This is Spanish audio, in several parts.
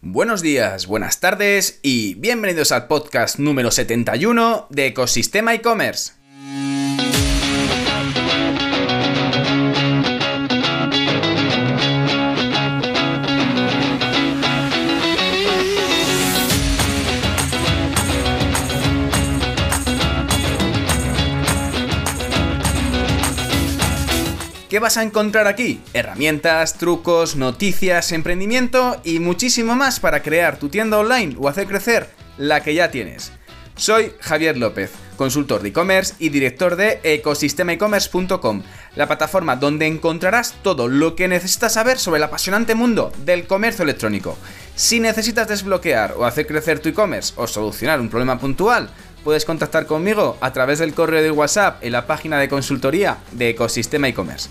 Buenos días, buenas tardes y bienvenidos al podcast número 71 de Ecosistema e-commerce. ¿Qué vas a encontrar aquí? Herramientas, trucos, noticias, emprendimiento y muchísimo más para crear tu tienda online o hacer crecer la que ya tienes. Soy Javier López, consultor de e-commerce y director de ecosistemaecommerce.com, la plataforma donde encontrarás todo lo que necesitas saber sobre el apasionante mundo del comercio electrónico. Si necesitas desbloquear o hacer crecer tu e-commerce o solucionar un problema puntual, puedes contactar conmigo a través del correo de WhatsApp en la página de consultoría de Ecosistema e-commerce.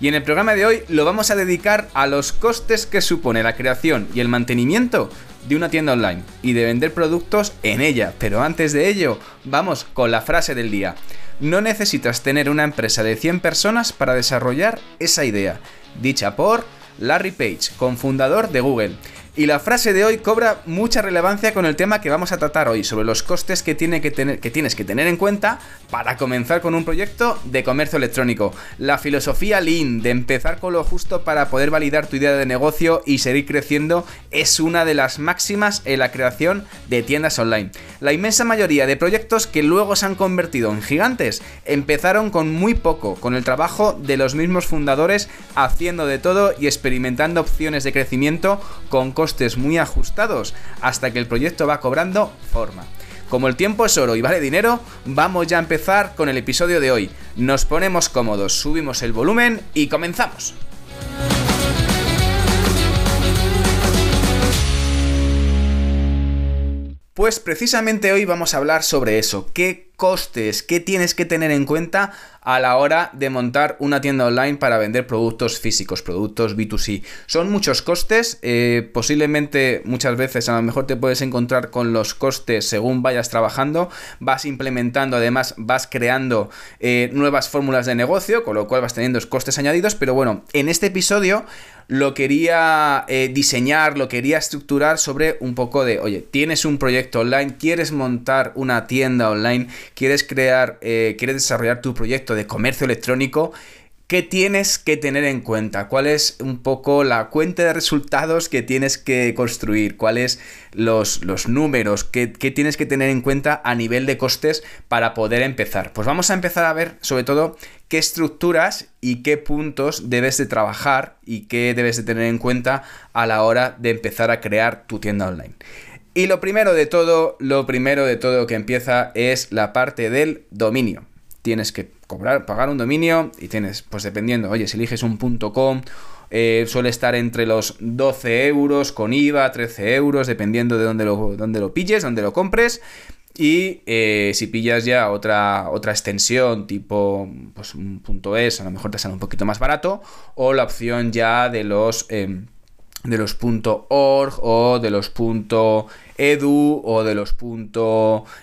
Y en el programa de hoy lo vamos a dedicar a los costes que supone la creación y el mantenimiento de una tienda online y de vender productos en ella. Pero antes de ello, vamos con la frase del día. No necesitas tener una empresa de 100 personas para desarrollar esa idea, dicha por Larry Page, cofundador de Google. Y la frase de hoy cobra mucha relevancia con el tema que vamos a tratar hoy, sobre los costes que, tiene que, tener, que tienes que tener en cuenta para comenzar con un proyecto de comercio electrónico. La filosofía Lean de empezar con lo justo para poder validar tu idea de negocio y seguir creciendo es una de las máximas en la creación de tiendas online. La inmensa mayoría de proyectos que luego se han convertido en gigantes empezaron con muy poco, con el trabajo de los mismos fundadores haciendo de todo y experimentando opciones de crecimiento con costes muy ajustados hasta que el proyecto va cobrando forma. Como el tiempo es oro y vale dinero, vamos ya a empezar con el episodio de hoy. Nos ponemos cómodos, subimos el volumen y comenzamos. Pues precisamente hoy vamos a hablar sobre eso, qué costes, qué tienes que tener en cuenta a la hora de montar una tienda online para vender productos físicos, productos B2C. Son muchos costes, eh, posiblemente muchas veces a lo mejor te puedes encontrar con los costes según vayas trabajando, vas implementando, además vas creando eh, nuevas fórmulas de negocio, con lo cual vas teniendo costes añadidos, pero bueno, en este episodio lo quería eh, diseñar, lo quería estructurar sobre un poco de, oye, tienes un proyecto online, quieres montar una tienda online, quieres crear, quieres desarrollar tu proyecto de comercio electrónico, ¿qué tienes que tener en cuenta? ¿Cuál es un poco la cuenta de resultados que tienes que construir? ¿Cuáles los, los números? ¿Qué, ¿Qué tienes que tener en cuenta a nivel de costes para poder empezar? Pues vamos a empezar a ver sobre todo qué estructuras y qué puntos debes de trabajar y qué debes de tener en cuenta a la hora de empezar a crear tu tienda online. Y lo primero de todo, lo primero de todo que empieza es la parte del dominio. Tienes que cobrar, pagar un dominio y tienes, pues dependiendo, oye, si eliges un .com, eh, suele estar entre los 12 euros con IVA, 13 euros, dependiendo de dónde lo, dónde lo pilles, dónde lo compres. Y eh, si pillas ya otra, otra extensión tipo pues un punto .es, a lo mejor te sale un poquito más barato. O la opción ya de los... Em, de los .org o de los .edu o de los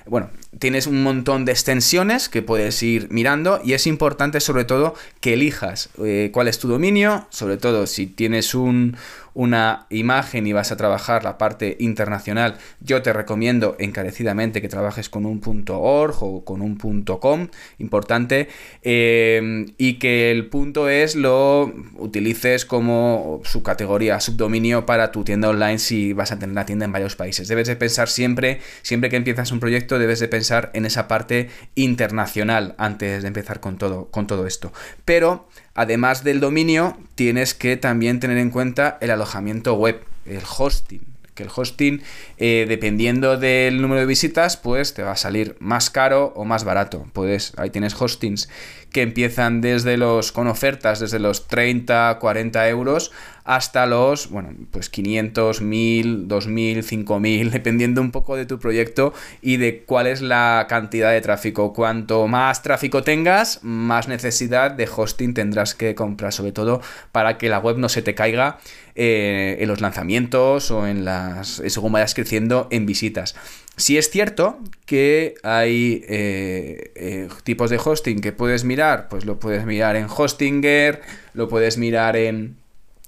bueno tienes un montón de extensiones que puedes ir mirando y es importante sobre todo que elijas eh, cuál es tu dominio sobre todo si tienes un, una imagen y vas a trabajar la parte internacional, yo te recomiendo encarecidamente que trabajes con un .org o con un .com, importante, eh, y que el punto es lo utilices como subcategoría, subdominio para tu tienda online si vas a tener una tienda en varios países. Debes de pensar siempre, siempre que empiezas un proyecto, debes de pensar en esa parte internacional antes de empezar con todo, con todo esto. Pero Además del dominio, tienes que también tener en cuenta el alojamiento web, el hosting. Que el hosting, eh, dependiendo del número de visitas, pues te va a salir más caro o más barato. Puedes, ahí tienes hostings que empiezan desde los, con ofertas desde los 30, 40 euros hasta los, bueno, pues 500, 1000, 2000, 5000, dependiendo un poco de tu proyecto y de cuál es la cantidad de tráfico. Cuanto más tráfico tengas, más necesidad de hosting tendrás que comprar, sobre todo para que la web no se te caiga eh, en los lanzamientos o en las, según vayas creciendo en visitas. Si es cierto que hay eh, eh, tipos de hosting que puedes mirar, pues lo puedes mirar en Hostinger, lo puedes mirar en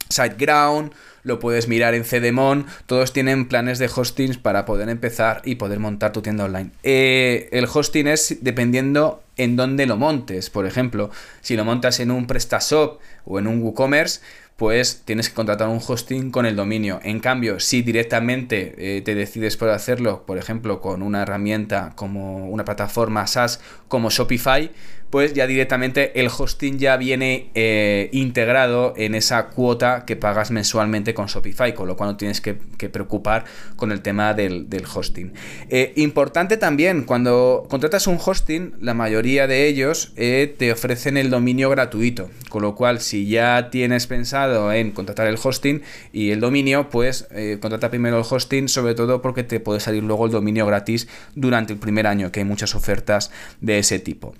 SiteGround, lo puedes mirar en Cdemon, todos tienen planes de hostings para poder empezar y poder montar tu tienda online. Eh, el hosting es dependiendo en dónde lo montes, por ejemplo, si lo montas en un PrestaShop o en un WooCommerce, pues tienes que contratar un hosting con el dominio. En cambio, si directamente eh, te decides por hacerlo, por ejemplo, con una herramienta como una plataforma SaaS como Shopify, pues ya directamente el hosting ya viene eh, integrado en esa cuota que pagas mensualmente con Shopify, con lo cual no tienes que, preocupar con el tema del, hosting. Eh, importante también, cuando contratas un hosting, la mayoría de ellos te ofrecen el dominio gratuito, con lo cual si ya tienes pensado en contratar el hosting y el dominio, pues contrata primero el hosting, sobre todo porque te puede salir luego el dominio gratis durante el primer año, que hay muchas ofertas de ese tipo.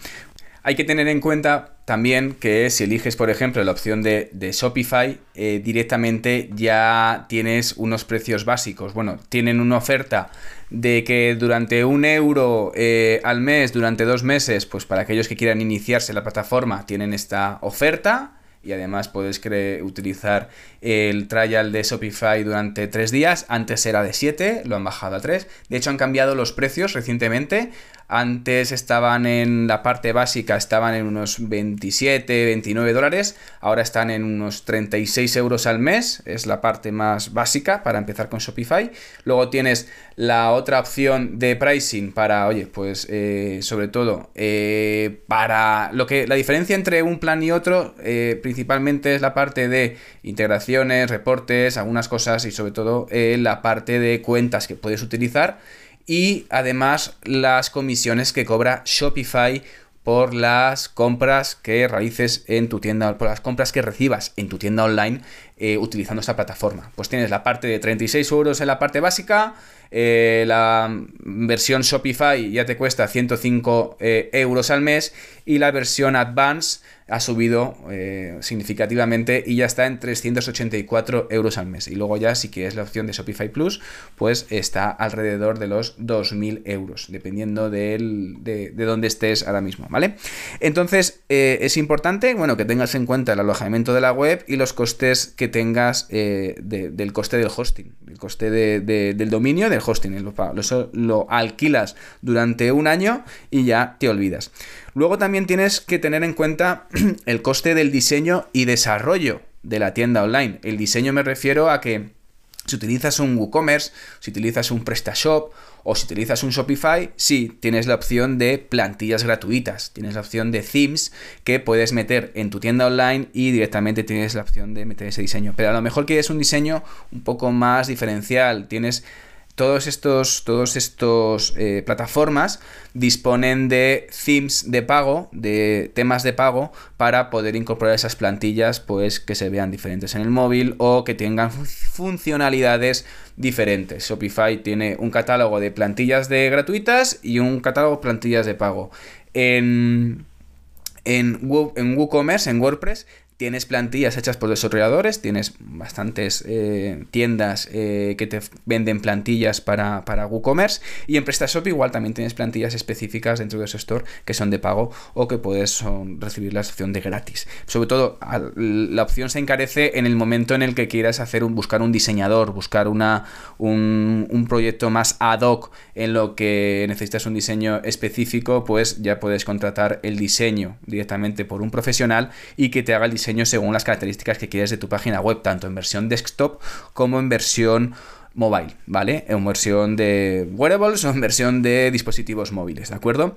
Hay que tener en cuenta también que si eliges, por ejemplo, la opción de, Shopify, eh, directamente ya tienes unos precios básicos. Bueno, tienen una oferta de que durante un euro eh, al mes, durante dos meses, pues para aquellos que quieran iniciarse en la plataforma, tienen esta oferta y además puedes utilizar el trial de Shopify durante tres días. Antes era de 7, lo han bajado a 3. De hecho, han cambiado los precios recientemente. Antes estaban en la parte básica, estaban en unos 27, 29 dólares. Ahora están en unos 36 euros al mes. Es la parte más básica para empezar con Shopify. Luego tienes la otra opción de pricing para, oye, pues eh, sobre todo eh, para lo que la diferencia entre un plan y otro eh, principalmente es la parte de integraciones, reportes, algunas cosas y sobre todo la parte de cuentas que puedes utilizar y además las comisiones que cobra Shopify por las compras que realices en tu tienda, por las compras que recibas en tu tienda online eh, utilizando esta plataforma. Pues tienes la parte de 36 euros en la parte básica, eh, la versión Shopify ya te cuesta 105 eh, euros al mes y la versión Advance ha subido significativamente y ya está en 384 euros al mes. Y luego ya si quieres la opción de Shopify Plus, pues está alrededor de los 2.000 euros, dependiendo de, de, dónde estés ahora mismo, ¿vale? Entonces es importante, bueno, que tengas en cuenta el alojamiento de la web y los costes que tengas del coste del hosting, el coste del dominio, del hosting, lo, lo, alquilas durante un año y ya te olvidas. Luego también tienes que tener en cuenta el coste del diseño y desarrollo de la tienda online. El diseño me refiero a que si utilizas un WooCommerce, si utilizas un PrestaShop o si utilizas un Shopify, sí, tienes la opción de plantillas gratuitas, tienes la opción de themes que puedes meter en tu tienda online y directamente tienes la opción de meter ese diseño. Pero a lo mejor quieres un diseño un poco más diferencial, tienes todos estos, todos estos eh, plataformas disponen de themes de pago, de temas de pago, para poder incorporar esas plantillas, pues que se vean diferentes en el móvil o que tengan funcionalidades diferentes. Shopify tiene un catálogo de plantillas de gratuitas y un catálogo de plantillas de pago. En, en, en WooCommerce, en WordPress, Tienes plantillas hechas por desarrolladores, tienes bastantes eh, tiendas eh, que te venden plantillas para, para WooCommerce y en PrestaShop igual también tienes plantillas específicas dentro de su store que son de pago o que puedes recibir la opción de gratis. Sobre todo la opción se encarece en el momento en el que quieras hacer un, buscar un diseñador, buscar una, un, un proyecto más ad hoc en lo que necesitas un diseño específico, pues ya puedes contratar el diseño directamente por un profesional y que te haga el diseño según las características que quieres de tu página web, tanto en versión desktop como en versión mobile, ¿vale? En versión de wearables o en versión de dispositivos móviles, ¿de acuerdo?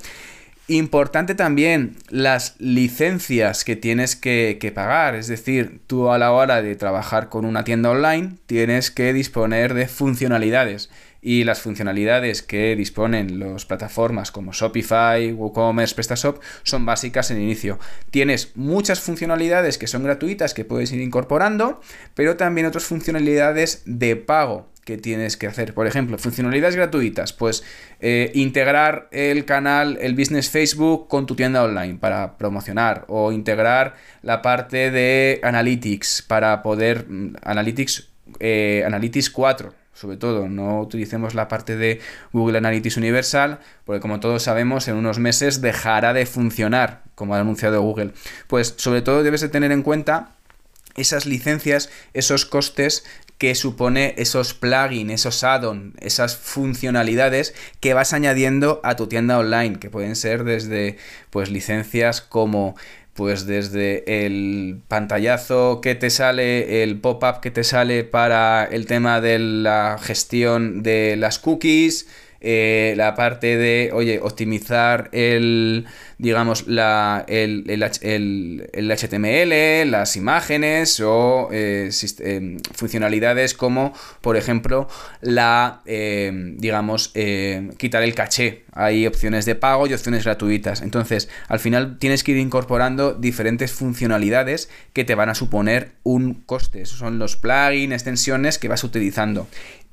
Importante también las licencias que tienes que, que, pagar, es decir, tú a la hora de trabajar con una tienda online tienes que disponer de funcionalidades y las funcionalidades que disponen las plataformas como Shopify, WooCommerce, PrestaShop son básicas en inicio. Tienes muchas funcionalidades que son gratuitas que puedes ir incorporando, pero también otras funcionalidades de pago que tienes que hacer. Por ejemplo, funcionalidades gratuitas, pues eh, integrar el canal, el business Facebook con tu tienda online para promocionar o integrar la parte de Analytics para poder, mm, Analytics, eh, Analytics 4 sobre todo, no utilicemos la parte de Google Analytics Universal, porque como todos sabemos, en unos meses dejará de funcionar, como ha anunciado Google. Pues sobre todo debes de tener en cuenta esas licencias, esos costes que supone esos plugins, esos add-ons, esas funcionalidades que vas añadiendo a tu tienda online, que pueden ser desde pues licencias como pues desde el pantallazo que te sale, el pop-up que te sale para el tema de la gestión de las cookies, eh, la parte de, oye, optimizar el, digamos, la, el, el, HTML, las imágenes o eh, em, funcionalidades como, por ejemplo, la, digamos, quitar el caché. Hay opciones de pago y opciones gratuitas. Entonces, al final tienes que ir incorporando diferentes funcionalidades que te van a suponer un coste. Esos son los plugins, extensiones que vas utilizando.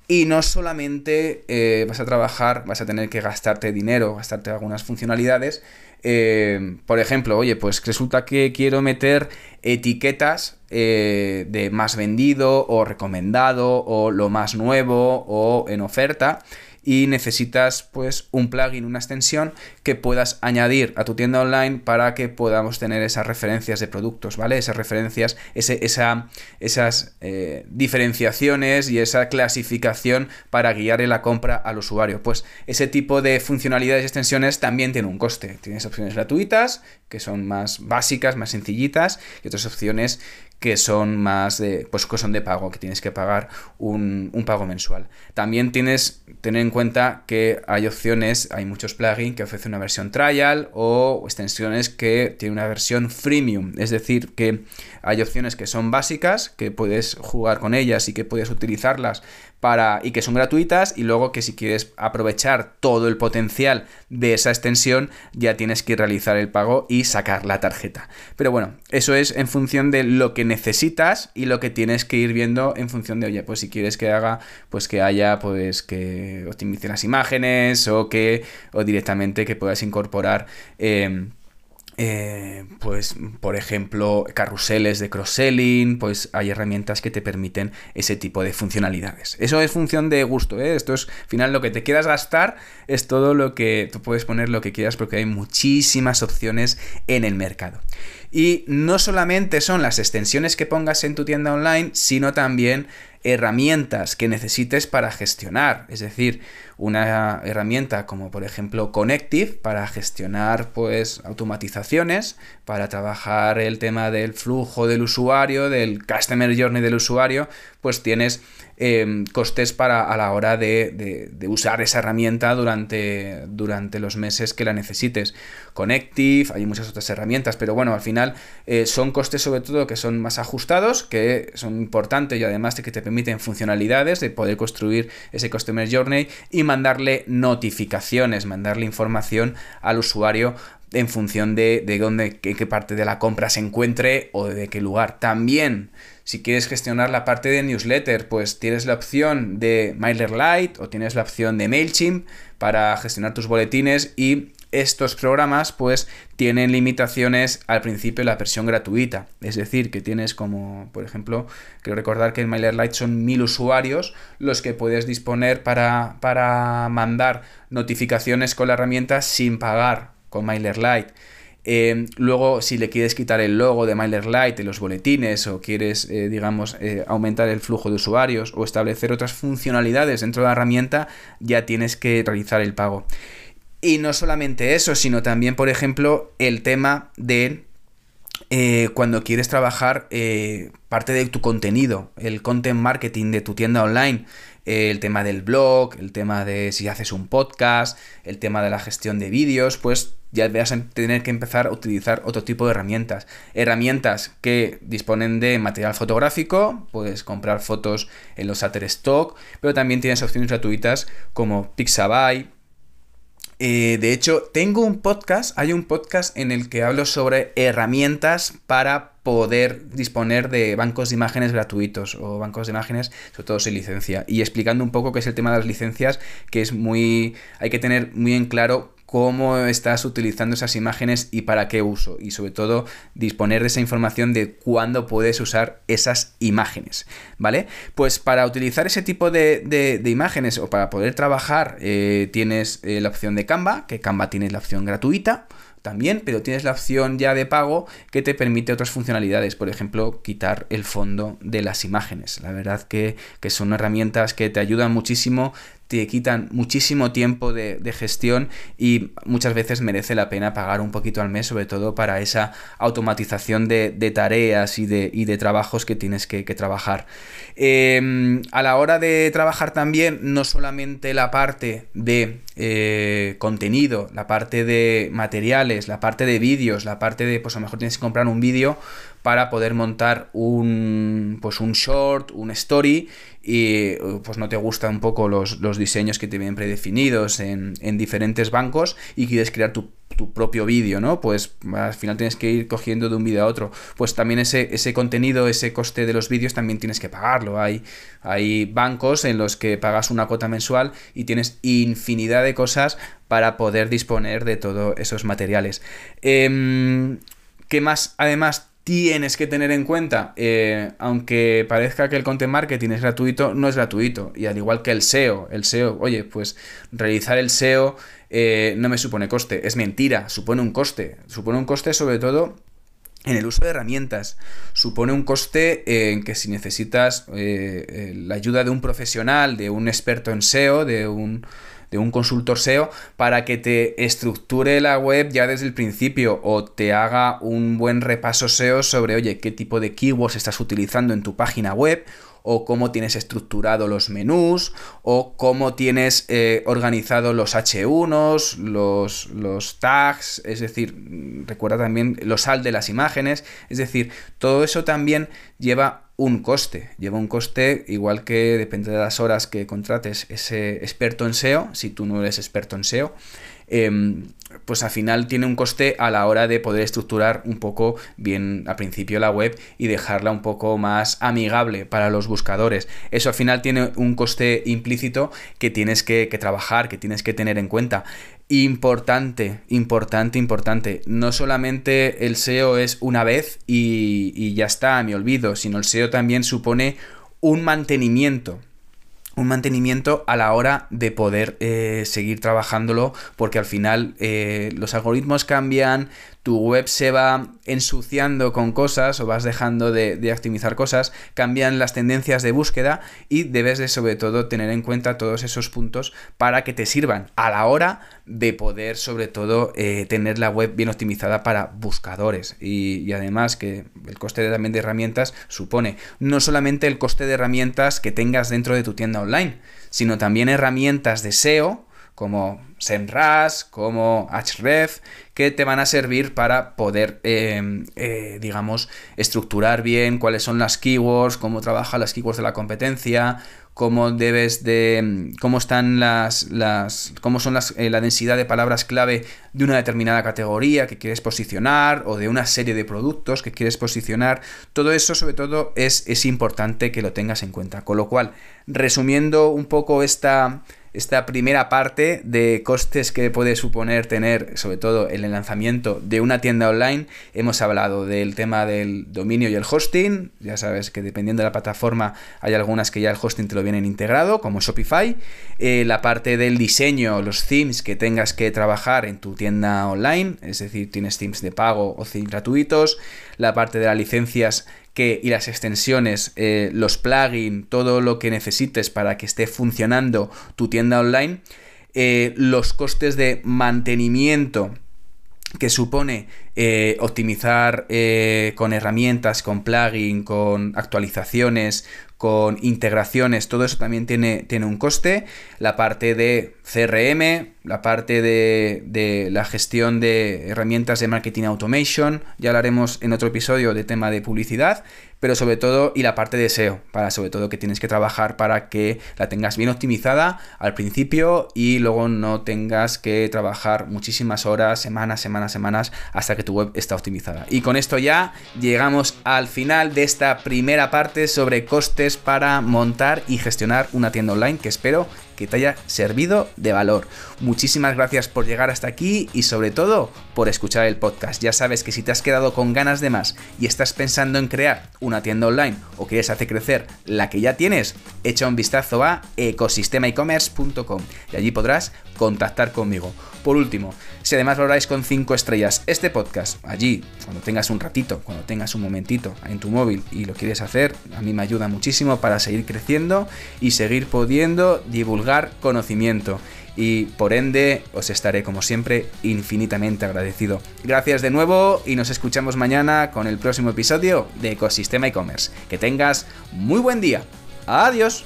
Y no solamente eh, vas a trabajar, vas a tener que gastarte dinero, gastarte algunas funcionalidades. Eh, por ejemplo, oye, pues resulta que quiero meter etiquetas eh, de más vendido o recomendado o lo más nuevo o en oferta y necesitas pues un plugin, una extensión que puedas añadir a tu tienda online para que podamos tener esas referencias de productos, ¿vale? Esas referencias, ese, esa, esas eh, diferenciaciones y esa clasificación para guiar en la compra al usuario. Pues ese tipo de funcionalidades y extensiones también tiene un coste. Tienes opciones gratuitas, que son más básicas, más sencillitas, y otras opciones que son más de, pues que son de pago, que tienes que pagar un, pago mensual. También tienes, tener en cuenta que hay opciones, hay muchos plugins que ofrecen una versión trial o extensiones que tienen una versión freemium, es decir, que hay opciones que son básicas, que puedes jugar con ellas y que puedes utilizarlas para y que son gratuitas y luego que si quieres aprovechar todo el potencial de esa extensión ya tienes que realizar el pago y sacar la tarjeta. Pero bueno, eso es en función de lo que necesitas y lo que tienes que ir viendo en función de, oye, pues si quieres que haga, pues que haya, pues que optimice las imágenes o que, o directamente que puedas incorporar. Eh, eh, pues, por ejemplo, carruseles de cross-selling, pues hay herramientas que te permiten ese tipo de funcionalidades. Eso es función de gusto, ¿eh? Esto es, al final, lo que te quieras gastar es todo lo que tú puedes poner lo que quieras porque hay muchísimas opciones en el mercado. Y no solamente son las extensiones que pongas en tu tienda online, sino también herramientas que necesites para gestionar. Es decir, una herramienta como por ejemplo Connective para gestionar pues automatizaciones, para trabajar el tema del flujo del usuario, del customer journey del usuario, pues tienes em, costes para a la hora de, usar esa herramienta durante, durante, los meses que la necesites. Connective, hay muchas otras herramientas, pero bueno, al final eh, son costes sobre todo que son más ajustados, que son importantes y además de que te permiten funcionalidades de poder construir ese customer journey mandarle notificaciones, mandarle información al usuario en función de, de dónde, qué, parte de la compra se encuentre o de qué lugar. También, si quieres gestionar la parte de newsletter, pues tienes la opción de MailerLite o tienes la opción de MailChimp para gestionar tus boletines y estos programas pues tienen limitaciones al principio de la versión gratuita. Es decir, que tienes como, por ejemplo, quiero recordar que en MailerLite son mil usuarios los que puedes disponer para, para mandar notificaciones con la herramienta sin pagar con MailerLite. Eh, luego, si le quieres quitar el logo de MailerLite en los boletines o quieres, eh, digamos, eh, aumentar el flujo de usuarios o establecer otras funcionalidades dentro de la herramienta, ya tienes que realizar el pago. Y no solamente eso, sino también, por ejemplo, el tema de cuando quieres trabajar parte de tu contenido, el content marketing de tu tienda online el tema del blog, el tema de si haces un podcast, el tema de la gestión de vídeos, pues ya vas a tener que empezar a utilizar otro tipo de herramientas. Herramientas que disponen de material fotográfico, puedes comprar fotos en los Shutterstock, pero también tienes opciones gratuitas como Pixabay. Eh, de hecho, tengo un podcast, hay un podcast en el que hablo sobre herramientas para poder disponer de bancos de imágenes gratuitos o bancos de imágenes, sobre todo sin licencia. Y explicando un poco qué es el tema de las licencias, que es muy. hay que tener muy en claro cómo estás utilizando esas imágenes y para qué uso. Y sobre todo disponer de esa información de cuándo puedes usar esas imágenes. ¿Vale? Pues para utilizar ese tipo de, imágenes o para poder trabajar eh, tienes eh, la opción de Canva, que Canva tiene la opción gratuita. también, pero tienes la opción ya de pago que te permite otras funcionalidades, por ejemplo, quitar el fondo de las imágenes. La verdad que, que son herramientas que te ayudan muchísimo, te quitan muchísimo tiempo de, gestión y muchas veces merece la pena pagar un poquito al mes, sobre todo para esa automatización de, tareas y de, de, trabajos que tienes que, trabajar. Em, a la hora de trabajar también, no solamente la parte de eh, contenido, la parte de materiales, la parte de vídeos, la parte de, pues a lo mejor tienes que comprar un vídeo para poder montar un, pues un short, un story y pues no te gustan un poco los, diseños que te vienen predefinidos en, diferentes bancos y quieres crear tu, propio vídeo, ¿no? Pues al final tienes que ir cogiendo de un vídeo a otro. Pues también ese, ese contenido, ese coste de los vídeos también tienes que pagarlo. Hay, hay bancos en los que pagas una cuota mensual y tienes infinidad de cosas para poder disponer de todos esos materiales. Em, ¿Qué más? Además, tienes que tener en cuenta, eh, aunque parezca que el content marketing es gratuito, no es gratuito. Y al igual que el SEO, el SEO, oye, pues realizar el SEO eh, no me supone coste, es mentira, supone un coste. Supone un coste sobre todo en el uso de herramientas. Supone un coste en que si necesitas eh, la ayuda de un profesional, de un experto en SEO, de un de un consultor SEO para que te estructure la web ya desde el principio o te haga un buen repaso SEO sobre, oye, qué tipo de keywords estás utilizando en tu página web o cómo tienes estructurado los menús, o cómo tienes eh, organizado los H1, los, los tags, es decir, recuerda también los sal de las imágenes, es decir, todo eso también lleva un coste. Lleva un coste igual que depende de las horas que contrates ese experto en SEO, si tú no eres experto en SEO, em, pues al final tiene un coste a la hora de poder estructurar un poco bien al principio la web y dejarla un poco más amigable para los buscadores. Eso al final tiene un coste implícito que tienes que, que trabajar, que tienes que tener en cuenta. Importante, importante, importante. No solamente el SEO es una vez y, ya está, me olvido, sino el SEO también supone un mantenimiento un mantenimiento a la hora de poder eh, seguir trabajándolo porque al final eh, los algoritmos cambian, tu web se va ensuciando con cosas o vas dejando de, optimizar cosas, cambian las tendencias de búsqueda y debes de sobre todo tener en cuenta todos esos puntos para que te sirvan a la hora de poder sobre todo eh, tener la web bien optimizada para buscadores. Y, además que el coste también de herramientas supone no solamente el coste de herramientas que tengas dentro de tu tienda online, sino también herramientas de SEO como SEMrush, como Href, que te van a servir para poder, em, eh, digamos, estructurar bien cuáles son las keywords, cómo trabajan las keywords de la competencia, cómo debes de cómo están las las cómo son las, eh, la densidad de palabras clave de una determinada categoría que quieres posicionar o de una serie de productos que quieres posicionar. Todo eso sobre todo es, es importante que lo tengas en cuenta. Con lo cual resumiendo un poco esta esta primera parte de costes que puede suponer tener, sobre todo el lanzamiento de una tienda online. Hemos hablado del tema del dominio y el hosting. Ya sabes que dependiendo de la plataforma hay algunas que ya el hosting te lo vienen integrado, como Shopify. Eh, la parte del diseño, los themes que tengas que trabajar en tu tienda online, es decir, tienes themes de pago o themes gratuitos. La parte de las licencias y las extensiones, eh, los plugins, todo lo que necesites para que esté funcionando tu tienda online, eh, los costes de mantenimiento que supone eh, optimizar con herramientas, con plugin, con actualizaciones, con integraciones, todo eso también tiene, tiene un coste. La parte de CRM, la parte de, la gestión de herramientas de marketing automation, ya hablaremos en otro episodio de tema de publicidad, pero sobre todo, y la parte de SEO, para sobre todo que tienes que trabajar para que la tengas bien optimizada al principio y luego no tengas que trabajar muchísimas horas, semanas, semanas, semanas, hasta que tu web está optimizada. Y con esto ya llegamos al final de esta primera parte sobre costes para montar y gestionar una tienda online que espero que te haya servido de valor. Muchísimas gracias por llegar hasta aquí y sobre todo por escuchar el podcast. Ya sabes que si te has quedado con ganas de más y estás pensando en crear una tienda online o quieres hacer crecer la que ya tienes, echa un vistazo a ecosistemaecommerce.com y allí podrás contactar conmigo. Por último, si además valoráis con 5 estrellas este podcast, allí, cuando tengas un ratito, cuando tengas un momentito en tu móvil y lo quieres hacer, a mí me ayuda muchísimo para seguir creciendo y seguir pudiendo divulgar conocimiento y por ende os estaré como siempre infinitamente agradecido. Gracias de nuevo y nos escuchamos mañana con el próximo episodio de Ecosistema e-commerce. Que tengas muy buen día. Adiós.